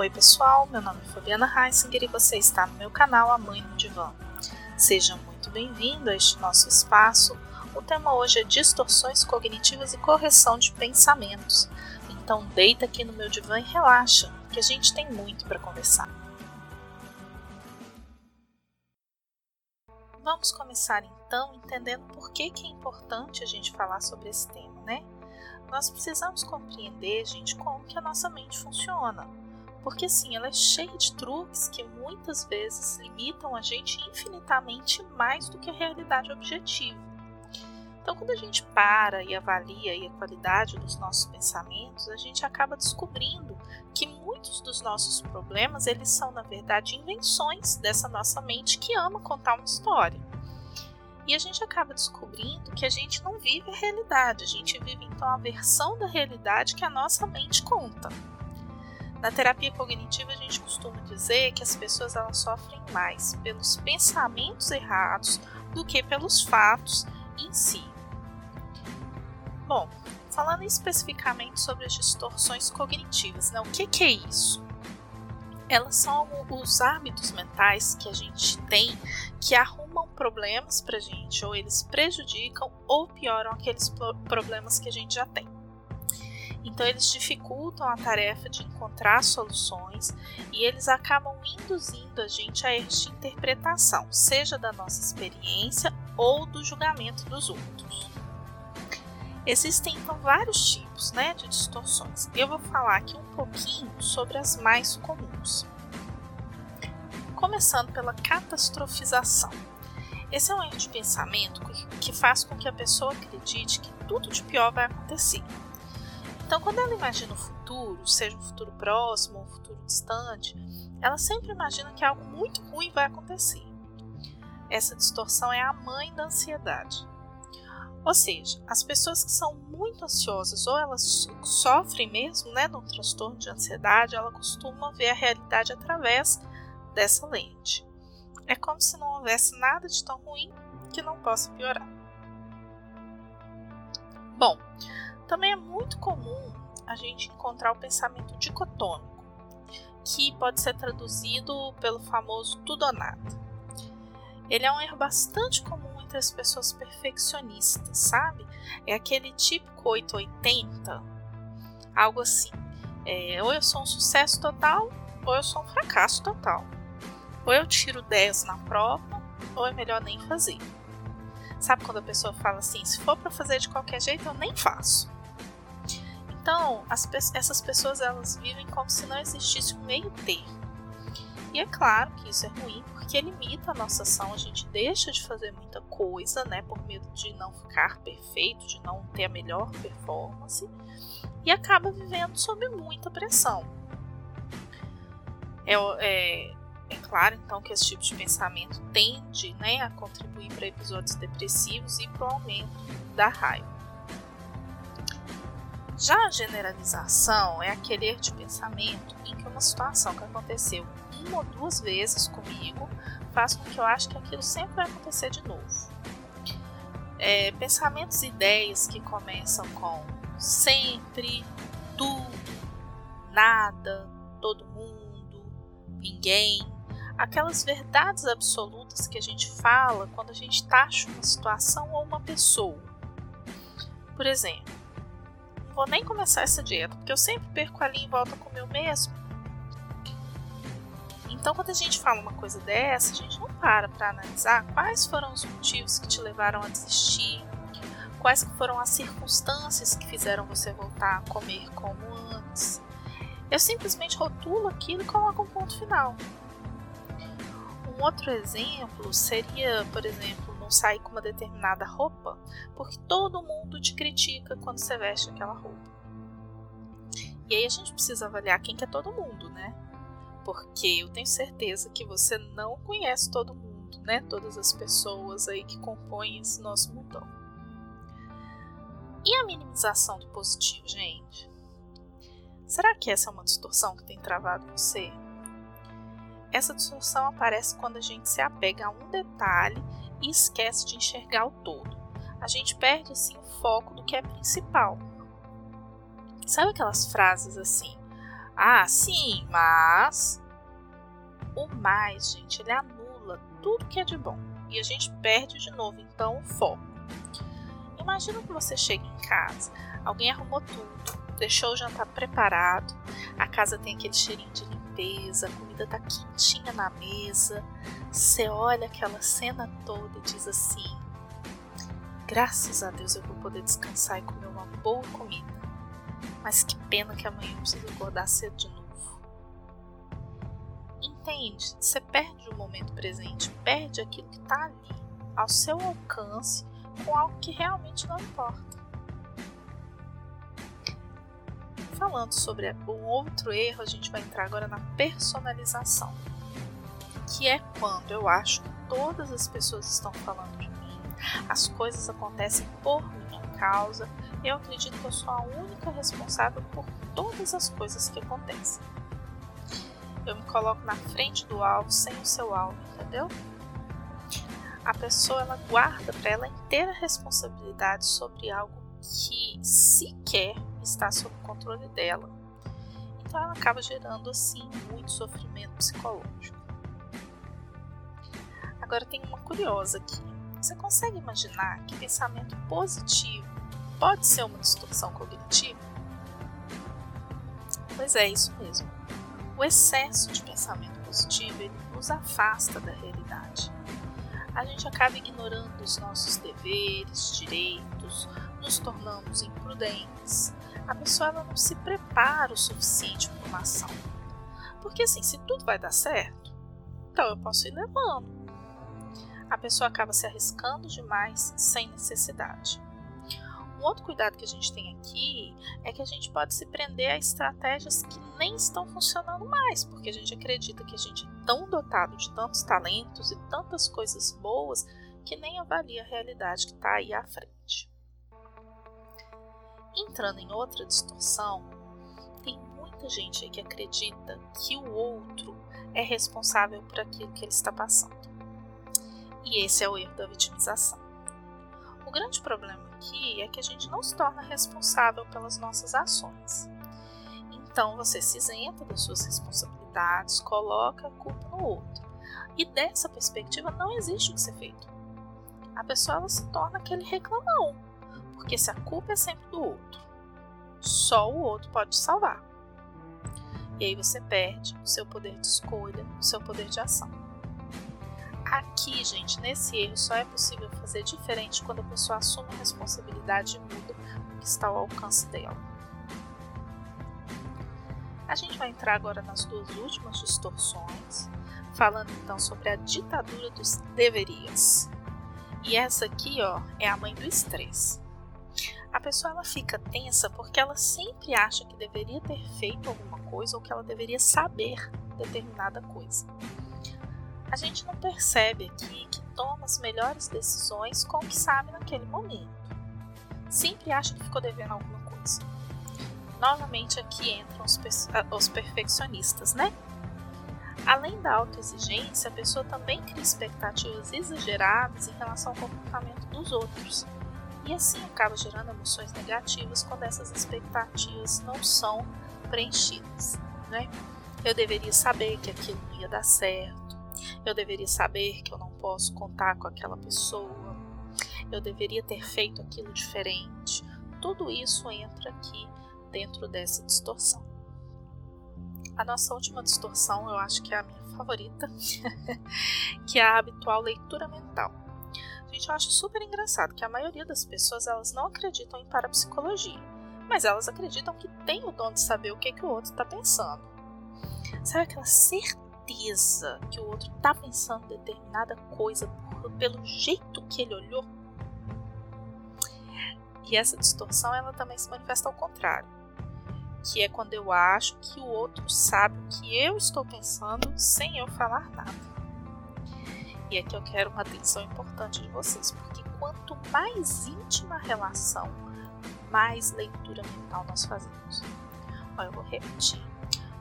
Oi pessoal, meu nome é Fabiana Heisinger e você está no meu canal A Mãe no Divã. Seja muito bem-vindo a este nosso espaço. O tema hoje é distorções cognitivas e correção de pensamentos. Então deita aqui no meu divã e relaxa, que a gente tem muito para conversar. Vamos começar então entendendo por que, que é importante a gente falar sobre esse tema, né? Nós precisamos compreender, gente, como que a nossa mente funciona. Porque assim, ela é cheia de truques que muitas vezes limitam a gente infinitamente mais do que a realidade objetiva. Então, quando a gente para e avalia a qualidade dos nossos pensamentos, a gente acaba descobrindo que muitos dos nossos problemas eles são na verdade invenções dessa nossa mente que ama contar uma história. E a gente acaba descobrindo que a gente não vive a realidade, a gente vive então a versão da realidade que a nossa mente conta. Na terapia cognitiva, a gente costuma dizer que as pessoas elas sofrem mais pelos pensamentos errados do que pelos fatos em si. Bom, falando especificamente sobre as distorções cognitivas, né, o que, que é isso? Elas são os hábitos mentais que a gente tem que arrumam problemas para gente, ou eles prejudicam ou pioram aqueles problemas que a gente já tem. Então, eles dificultam a tarefa de encontrar soluções e eles acabam induzindo a gente a erros de interpretação, seja da nossa experiência ou do julgamento dos outros. Existem então vários tipos né, de distorções. Eu vou falar aqui um pouquinho sobre as mais comuns. Começando pela catastrofização. Esse é um erro de pensamento que faz com que a pessoa acredite que tudo de pior vai acontecer. Então, quando ela imagina o futuro, seja um futuro próximo ou um futuro distante, ela sempre imagina que algo muito ruim vai acontecer. Essa distorção é a mãe da ansiedade. Ou seja, as pessoas que são muito ansiosas ou elas sofrem mesmo né, de um transtorno de ansiedade, ela costuma ver a realidade através dessa lente. É como se não houvesse nada de tão ruim que não possa piorar. Bom, também é muito comum a gente encontrar o pensamento dicotômico, que pode ser traduzido pelo famoso tudo ou nada. Ele é um erro bastante comum entre as pessoas perfeccionistas, sabe? É aquele típico 880, algo assim. É, ou eu sou um sucesso total, ou eu sou um fracasso total. Ou eu tiro 10 na prova, ou é melhor nem fazer. Sabe quando a pessoa fala assim: se for para fazer de qualquer jeito, eu nem faço. Então, as, essas pessoas elas vivem como se não existisse um meio termo. E é claro que isso é ruim porque limita a nossa ação, a gente deixa de fazer muita coisa, né, por medo de não ficar perfeito, de não ter a melhor performance, e acaba vivendo sob muita pressão. É, é, é claro, então, que esse tipo de pensamento tende né, a contribuir para episódios depressivos e para o aumento da raiva. Já a generalização é aquele erro de pensamento em que uma situação que aconteceu uma ou duas vezes comigo faz com que eu ache que aquilo sempre vai acontecer de novo. É, pensamentos e ideias que começam com sempre, tudo, nada, todo mundo, ninguém, aquelas verdades absolutas que a gente fala quando a gente taxa uma situação ou uma pessoa. Por exemplo, vou nem começar essa dieta porque eu sempre perco ali em volta com o meu mesmo. Então, quando a gente fala uma coisa dessa, a gente não para para analisar quais foram os motivos que te levaram a desistir, quais foram as circunstâncias que fizeram você voltar a comer como antes. Eu simplesmente rotulo aquilo e coloco um ponto final. Um outro exemplo seria, por exemplo, não sair com uma determinada roupa porque todo mundo te critica quando você veste aquela roupa. E aí a gente precisa avaliar quem que é todo mundo, né? Porque eu tenho certeza que você não conhece todo mundo, né? Todas as pessoas aí que compõem esse nosso mundão. E a minimização do positivo, gente? Será que essa é uma distorção que tem travado você? Essa distorção aparece quando a gente se apega a um detalhe e esquece de enxergar o todo. A gente perde assim o foco do que é principal. Sabe aquelas frases assim? Ah, sim, mas o mais, gente, ele anula tudo que é de bom e a gente perde de novo então o foco. Imagina que você chega em casa, alguém arrumou tudo, deixou o jantar preparado, a casa tem aquele cheirinho de limpeza, a comida tá quentinha na mesa. Você olha aquela cena toda e diz assim: Graças a Deus eu vou poder descansar e comer uma boa comida. Mas que pena que amanhã eu preciso acordar cedo de novo. Entende? Você perde o momento presente, perde aquilo que está ali, ao seu alcance, com algo que realmente não importa. Falando sobre um outro erro, a gente vai entrar agora na personalização, que é quando eu acho que todas as pessoas estão falando de mim, as coisas acontecem por minha causa, eu acredito que eu sou a única responsável por todas as coisas que acontecem. Eu me coloco na frente do alvo sem o seu alvo, entendeu? a pessoa ela guarda para ela inteira responsabilidade sobre algo que sequer está sob controle dela. Então ela acaba gerando assim muito sofrimento psicológico. Agora tem uma curiosa aqui. Você consegue imaginar que pensamento positivo pode ser uma distorção cognitiva? Pois é, isso mesmo. O excesso de pensamento positivo ele nos afasta da realidade a gente acaba ignorando os nossos deveres, direitos, nos tornamos imprudentes. A pessoa não se prepara o suficiente para uma ação. Porque assim, se tudo vai dar certo, então eu posso ir levando. A pessoa acaba se arriscando demais sem necessidade. Um outro cuidado que a gente tem aqui é que a gente pode se prender a estratégias que nem estão funcionando mais, porque a gente acredita que a gente é tão dotado de tantos talentos e tantas coisas boas que nem avalia a realidade que está aí à frente. Entrando em outra distorção, tem muita gente aí que acredita que o outro é responsável por aquilo que ele está passando. E esse é o erro da vitimização. O grande problema aqui é que a gente não se torna responsável pelas nossas ações. Então você se isenta das suas responsabilidades, coloca a culpa no outro. E dessa perspectiva não existe o que ser feito. A pessoa se torna aquele reclamão, porque se a culpa é sempre do outro, só o outro pode te salvar. E aí você perde o seu poder de escolha, o seu poder de ação. Aqui, gente, nesse erro, só é possível fazer diferente quando a pessoa assume a responsabilidade e muda o que está ao alcance dela. A gente vai entrar agora nas duas últimas distorções, falando então sobre a ditadura dos deverias. E essa aqui, ó, é a mãe do estresse. A pessoa ela fica tensa porque ela sempre acha que deveria ter feito alguma coisa ou que ela deveria saber determinada coisa a gente não percebe aqui que toma as melhores decisões com o que sabe naquele momento. Sempre acha que ficou devendo alguma coisa. Novamente aqui entram os, ah, os perfeccionistas, né? Além da autoexigência, a pessoa também cria expectativas exageradas em relação ao comportamento dos outros. E assim acaba gerando emoções negativas quando essas expectativas não são preenchidas. Né? Eu deveria saber que aquilo não ia dar certo, eu deveria saber que eu não posso contar com aquela pessoa. Eu deveria ter feito aquilo diferente. Tudo isso entra aqui dentro dessa distorção. A nossa última distorção, eu acho que é a minha favorita, que é a habitual leitura mental. Gente, eu acho super engraçado que a maioria das pessoas elas não acreditam em parapsicologia, mas elas acreditam que tem o dom de saber o que, que o outro está pensando. Sabe aquela certeza? Certeza que o outro está pensando determinada coisa pelo jeito que ele olhou. E essa distorção ela também se manifesta ao contrário, que é quando eu acho que o outro sabe o que eu estou pensando sem eu falar nada. E aqui eu quero uma atenção importante de vocês, porque quanto mais íntima a relação, mais leitura mental nós fazemos. Olha, eu vou repetir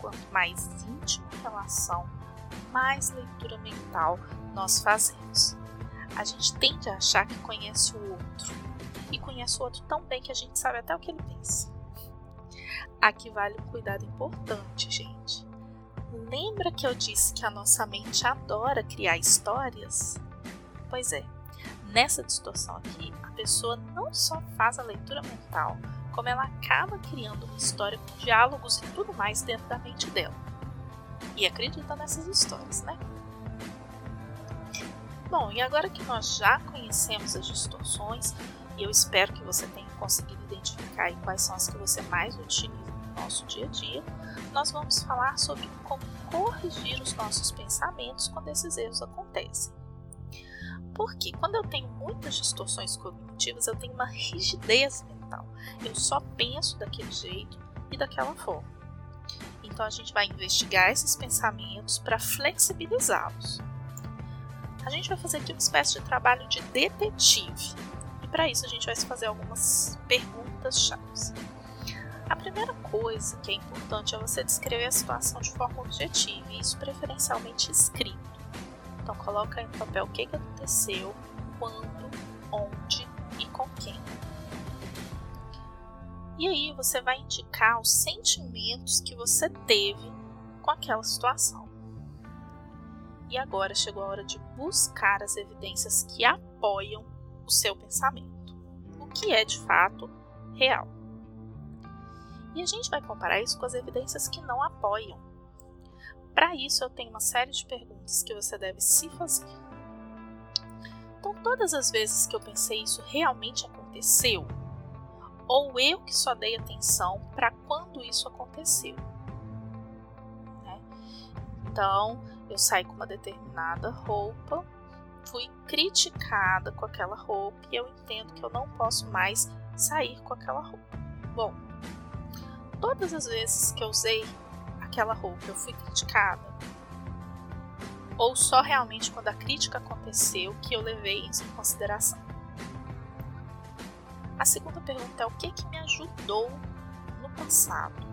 quanto mais íntima a relação, mais leitura mental nós fazemos. A gente tende a achar que conhece o outro e conhece o outro tão bem que a gente sabe até o que ele pensa. aqui vale um cuidado importante, gente. Lembra que eu disse que a nossa mente adora criar histórias? Pois é, nessa distorção aqui, a pessoa não só faz a leitura mental, como ela acaba criando uma história com diálogos e tudo mais dentro da mente dela. E acredita nessas histórias, né? Bom, e agora que nós já conhecemos as distorções, e eu espero que você tenha conseguido identificar quais são as que você mais utiliza no nosso dia a dia, nós vamos falar sobre como corrigir os nossos pensamentos quando esses erros acontecem. Porque quando eu tenho muitas distorções cognitivas, eu tenho uma rigidez mental. Eu só penso daquele jeito e daquela forma. Então a gente vai investigar esses pensamentos para flexibilizá-los a gente vai fazer aqui uma espécie de trabalho de detetive. E para isso a gente vai fazer algumas perguntas chaves. A primeira coisa que é importante é você descrever a situação de forma objetiva, e isso preferencialmente escrito. Então coloca aí no papel o que, que aconteceu, quando, E aí você vai indicar os sentimentos que você teve com aquela situação. E agora chegou a hora de buscar as evidências que apoiam o seu pensamento, o que é de fato real. E a gente vai comparar isso com as evidências que não apoiam. Para isso, eu tenho uma série de perguntas que você deve se fazer. Então, todas as vezes que eu pensei isso realmente aconteceu? Ou eu que só dei atenção para quando isso aconteceu? Né? Então, eu saí com uma determinada roupa, fui criticada com aquela roupa e eu entendo que eu não posso mais sair com aquela roupa. Bom, todas as vezes que eu usei aquela roupa eu fui criticada? Ou só realmente quando a crítica aconteceu que eu levei isso em consideração? A segunda pergunta é o que, que me ajudou no passado?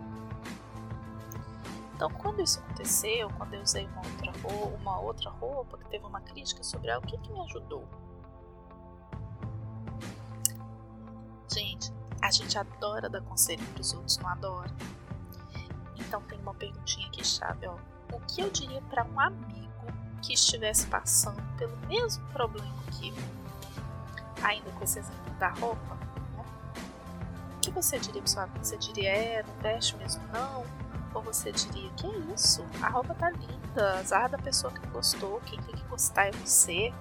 Então, quando isso aconteceu, quando eu usei uma outra roupa, uma outra roupa que teve uma crítica sobre ela, o que, que me ajudou? Gente, a gente adora dar conselho para os outros, não adora? Então, tem uma perguntinha aqui chave, ó. O que eu diria para um amigo que estivesse passando pelo mesmo problema que eu? Ainda com esse exemplo da roupa, você diria para seu amigo? Você diria, é, não veste mesmo não? Ou você diria, que isso? A roupa tá linda, azar da pessoa que gostou, quem tem que gostar é você.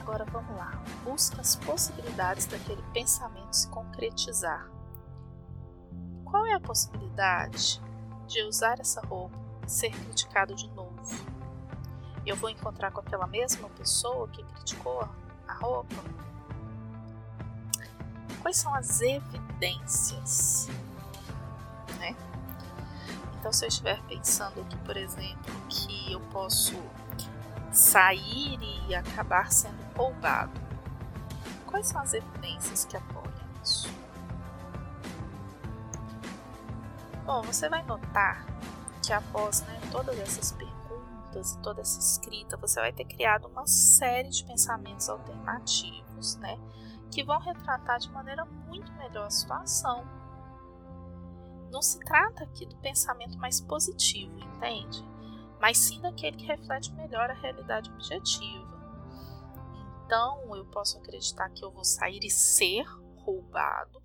Agora vamos lá. Busca as possibilidades daquele pensamento se concretizar. Qual é a possibilidade de usar essa roupa e ser criticado de novo? Eu vou encontrar com aquela mesma pessoa que criticou a roupa? Quais são as evidências? Né? Então, se eu estiver pensando aqui, por exemplo, que eu posso sair e acabar sendo roubado, quais são as evidências que apoiam isso? Bom, você vai notar que após né, todas essas perguntas e toda essa escrita, você vai ter criado uma série de pensamentos alternativos, né? Que vão retratar de maneira muito melhor a situação. Não se trata aqui do pensamento mais positivo, entende? Mas sim daquele que reflete melhor a realidade objetiva. Então, eu posso acreditar que eu vou sair e ser roubado,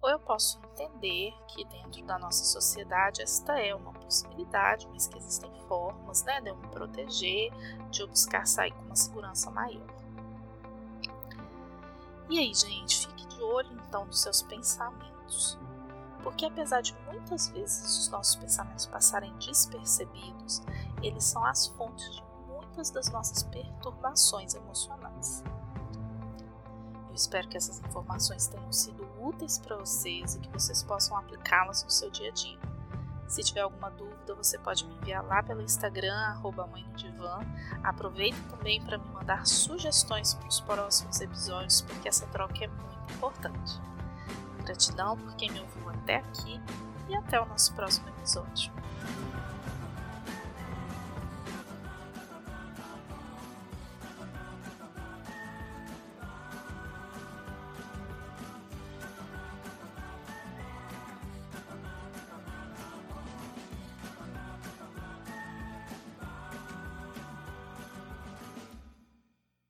ou eu posso entender que dentro da nossa sociedade esta é uma possibilidade, mas que existem formas né, de eu me proteger, de eu buscar sair com uma segurança maior. E aí, gente, fique de olho então nos seus pensamentos. Porque apesar de muitas vezes os nossos pensamentos passarem despercebidos, eles são as fontes de muitas das nossas perturbações emocionais. Eu espero que essas informações tenham sido úteis para vocês e que vocês possam aplicá-las no seu dia a dia. Se tiver alguma dúvida, você pode me enviar lá pelo Instagram, arroba mãe no divã. Aproveite também para me mandar sugestões para os próximos episódios, porque essa troca é muito importante. Gratidão por quem me ouviu até aqui e até o nosso próximo episódio.